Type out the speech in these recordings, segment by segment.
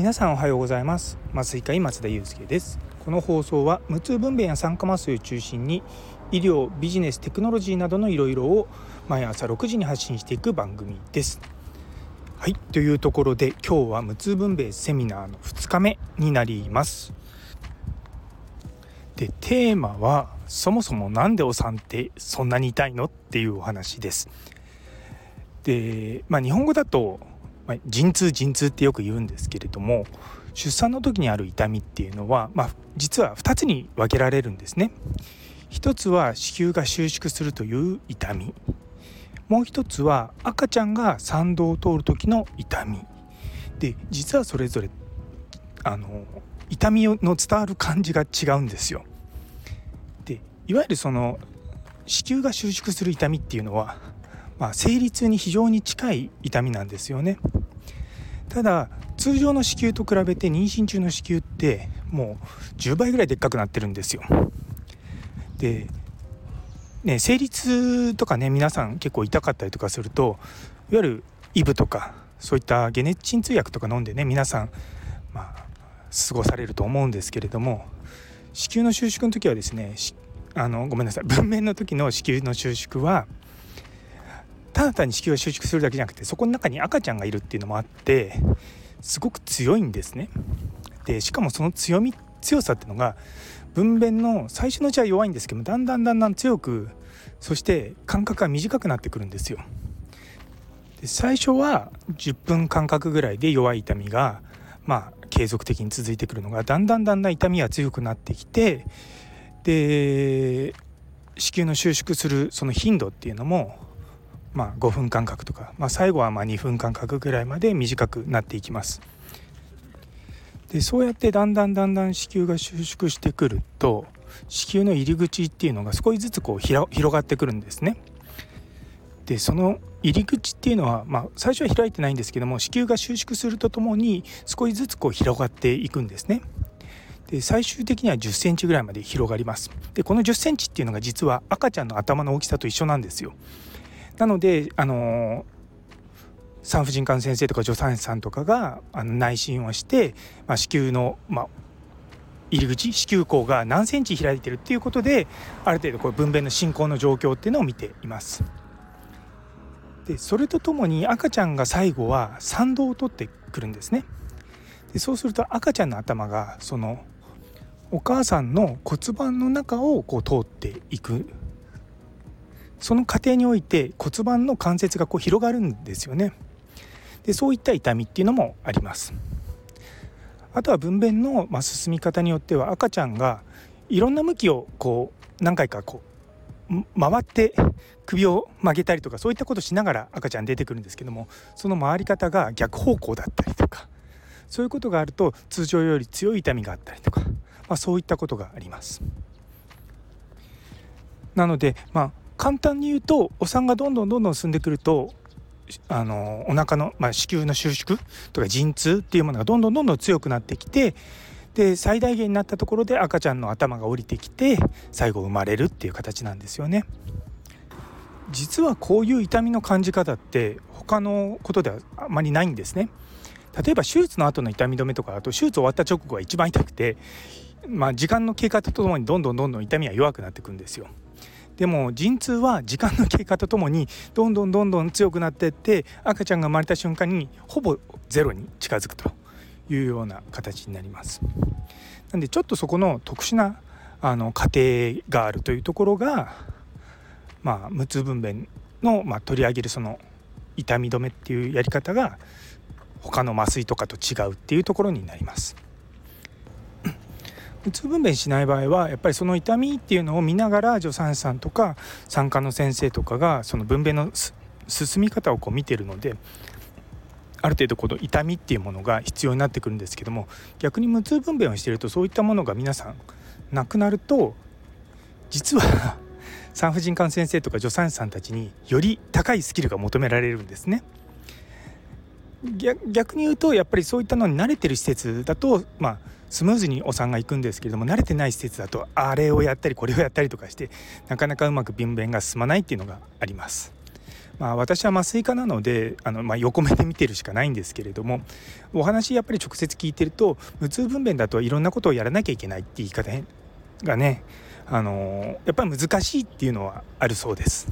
皆さんおはようございます。麻酔科医松田祐介です。この放送は無痛分娩や酸化麻酔を中心に医療ビジネステクノロジーなどのいろいろを毎朝6時に発信していく番組です。はいというところで今日は無痛分娩セミナーの2日目になります。でテーマはそもそも何でお産ってそんなに痛いの？っていうお話です。でまあ日本語だとまあ、陣痛陣痛ってよく言うんですけれども出産の時にある痛みっていうのは、まあ、実は2つに分けられるんですね。一つは子宮が収縮するという痛みもう一つは赤ちゃんが産道を通る時の痛みで実はそれぞれあの痛みの伝わる感じが違うんですよ。でいわゆるその子宮が収縮する痛みっていうのは、まあ、生理痛に非常に近い痛みなんですよね。ただ通常の子宮と比べて妊娠中の子宮ってもう10倍ぐらいでっかくなってるんですよ。でね生理痛とかね皆さん結構痛かったりとかするといわゆるイブとかそういった解熱鎮痛薬とか飲んでね皆さんまあ過ごされると思うんですけれども子宮の収縮の時はですねあのごめんなさい 分娩の時の子宮の収縮はただ単に子宮が収縮するだけじゃなくてそこの中に赤ちゃんがいるっていうのもあってすごく強いんですね。でしかもその強み強さっていうのが分娩の最初のうちは弱いんですけどだんだんだんだん強くそして間隔が短くなってくるんですよ。で最初は10分間隔ぐらいで弱い痛みがまあ継続的に続いてくるのがだんだんだんだん痛みが強くなってきてで子宮の収縮するその頻度っていうのもまあ、5分間隔とか、まあ、最後はま2分間隔ぐらいまで短くなっていきます。でそうやってだんだんだんだん子宮が収縮してくると子宮の入り口っていうのが少しずつこう広がってくるんですね。でその入り口っていうのは、まあ、最初は開いてないんですけども子宮が収縮するとともに少しずつこう広がっていくんですね。で最終的には1 0センチぐらいまで広がります。でこの1 0センチっていうのが実は赤ちゃんの頭の大きさと一緒なんですよ。なのであの産婦人科の先生とか助産師さんとかがあの内診をして、まあ、子宮の、まあ、入り口子宮口が何センチ開いてるっていうことである程度こう分娩の進行の状況っていうのを見ています。でそれとともに赤ちゃんが最後は産道を取ってくるんですね。でそうすると赤ちゃんの頭がそのお母さんの骨盤の中をこう通っていくその過程において骨盤の関節がこう広がるんですよねでそういった痛みっていうのもありますあとは分娩の、ま進み方によっては赤ちゃんがいろんな向きをこう何回かこう回って首を曲げたりとかそういったことしながら赤ちゃん出てくるんですけどもその回り方が逆方向だったりとかそういうことがあると通常より強い痛みがあったりとか、まあ、そういったことがあります。なので、まあ、簡単に言うとお産がどんどんどんどん進んでくるとあのお腹の、まあ、子宮の収縮とか陣痛っていうものがどんどんどんどん強くなってきてで最大限になったところで赤ちゃんの頭が降りてきて最後生まれるっていう形なんですよね。実はこういう痛みの感じ方って他のことではあまりないんですね。例えば手術の後の痛み止めとかあと手術終わった直後が一番痛くて、まあ、時間の経過とともにどんどんどんどん痛みは弱くなっていくんですよ。でも陣痛は時間の経過とともにどんどんどんどん強くなっていって赤ちゃんが生まれた瞬間にほぼゼロに近づくというような形になります。なんでちょっとそこの特殊なあの過程があるというところが、まあ、無痛分娩の、まあ、取り上げるその痛み止めっていうやり方が他の麻酔とかと違うっていうところになります。うつ分娩しない場合はやっぱりその痛みっていうのを見ながら助産師さんとか産科の先生とかがその分娩の進み方をこう見てるのである程度この痛みっていうものが必要になってくるんですけども逆に無痛分娩をしているとそういったものが皆さんなくなると実は 産婦人科の先生とか助産師さんたちにより高いスキルが求められるんですね。逆に言うとやっぱりそういったのに慣れてる施設だとまあスムーズにお産が行くんですけれども慣れてない施設だとあれをやったりこれをやったりとかしてなかなかうまく分娩が進まないっていうのがあります。まあ、私は麻酔科なのであの、まあ、横目で見てるしかないんですけれどもお話やっぱり直接聞いてると無痛分娩だといろんなことをやらなきゃいけないって言い方がねあのやっぱり難しいっていうのはあるそうです。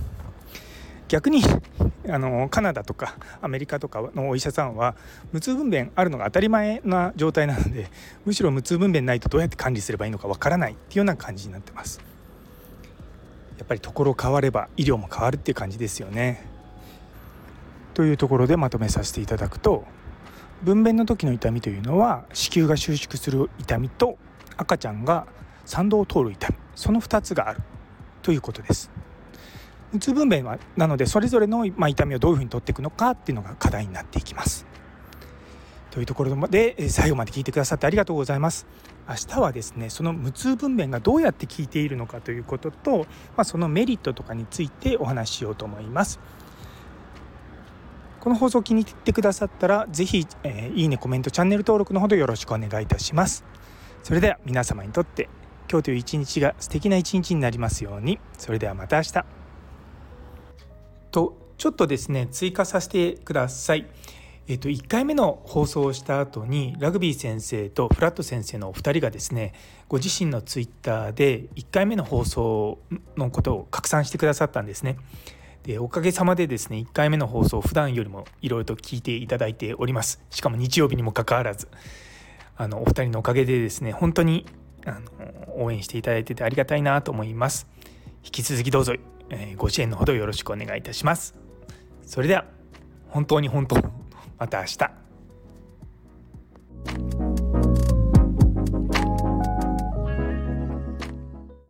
逆に あのカナダとかアメリカとかのお医者さんは無痛分娩あるのが当たり前な状態なのでむしろ無痛分娩ないとどうやって管理すればいいのかわからないっていうような感じになってます。やっぱりところ変われば医療も変わるっていう感じですよね。というところでまとめさせていただくと分娩の時の痛みというのは子宮が収縮する痛みと赤ちゃんが産道を通る痛みその2つがあるということです。無痛分娩はなのでそれぞれの、まあ、痛みをどういうふうに取っていくのかっていうのが課題になっていきます。というところで最後まで聞いてくださってありがとうございます。明日はですねその無痛分娩がどうやって効いているのかということと、まあ、そのメリットとかについてお話ししようと思います。この放送気に入ってくださったら是非、えー、いいねコメントチャンネル登録のほどよろしくお願いいたします。それでは皆様にとって今日という一日が素敵な一日になりますように。それではまた明日。とちょっとですね追加させてください。えっと、1回目の放送をした後にラグビー先生とフラット先生のお二人がですねご自身のツイッターで1回目の放送のことを拡散してくださったんですね。でおかげさまでですね1回目の放送普段よりもいろいろと聞いていただいておりますしかも日曜日にもかかわらずあのお二人のおかげでですね本当にあの応援していただいててありがたいなと思います引き続きどうぞ、えー、ご支援のほどよろしくお願いいたします。それでは本当に本当また明日。